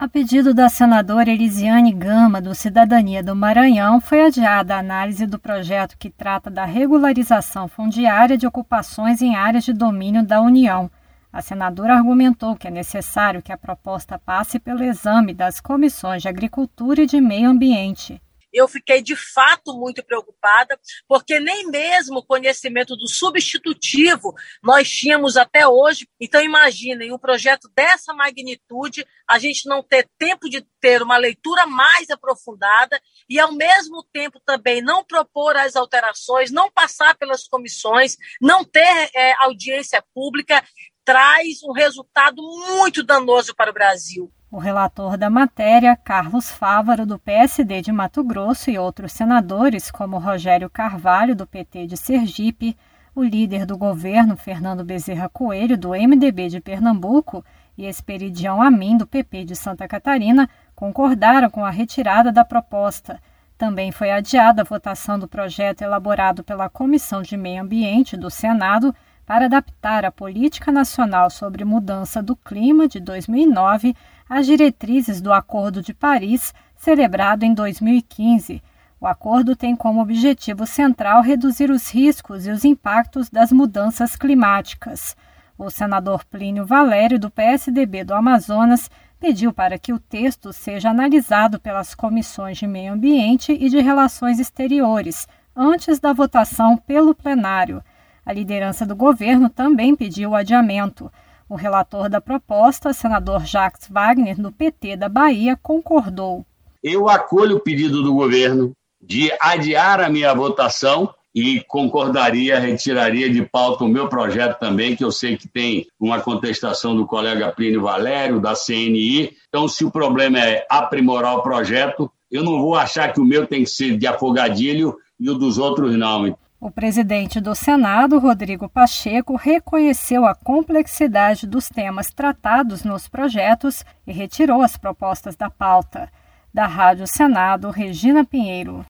A pedido da senadora Elisiane Gama, do Cidadania do Maranhão, foi adiada a análise do projeto que trata da regularização fundiária de ocupações em áreas de domínio da União. A senadora argumentou que é necessário que a proposta passe pelo exame das comissões de Agricultura e de Meio Ambiente eu fiquei de fato muito preocupada, porque nem mesmo o conhecimento do substitutivo nós tínhamos até hoje. Então, imaginem, um projeto dessa magnitude, a gente não ter tempo de ter uma leitura mais aprofundada e, ao mesmo tempo, também não propor as alterações, não passar pelas comissões, não ter é, audiência pública, traz um resultado muito danoso para o Brasil. O relator da matéria, Carlos Fávaro, do PSD de Mato Grosso, e outros senadores, como Rogério Carvalho, do PT de Sergipe, o líder do governo, Fernando Bezerra Coelho, do MDB de Pernambuco, e Esperidião Amin, do PP de Santa Catarina, concordaram com a retirada da proposta. Também foi adiada a votação do projeto elaborado pela Comissão de Meio Ambiente do Senado para adaptar a Política Nacional sobre Mudança do Clima de 2009 às diretrizes do Acordo de Paris, celebrado em 2015. O acordo tem como objetivo central reduzir os riscos e os impactos das mudanças climáticas. O senador Plínio Valério, do PSDB do Amazonas, pediu para que o texto seja analisado pelas comissões de Meio Ambiente e de Relações Exteriores, antes da votação pelo plenário. A liderança do governo também pediu o adiamento. O relator da proposta, senador Jacques Wagner, do PT da Bahia, concordou. Eu acolho o pedido do governo de adiar a minha votação e concordaria, retiraria de pauta o meu projeto também, que eu sei que tem uma contestação do colega Plínio Valério, da CNI. Então, se o problema é aprimorar o projeto, eu não vou achar que o meu tem que ser de afogadilho e o dos outros não. O presidente do Senado, Rodrigo Pacheco, reconheceu a complexidade dos temas tratados nos projetos e retirou as propostas da pauta. Da Rádio Senado, Regina Pinheiro.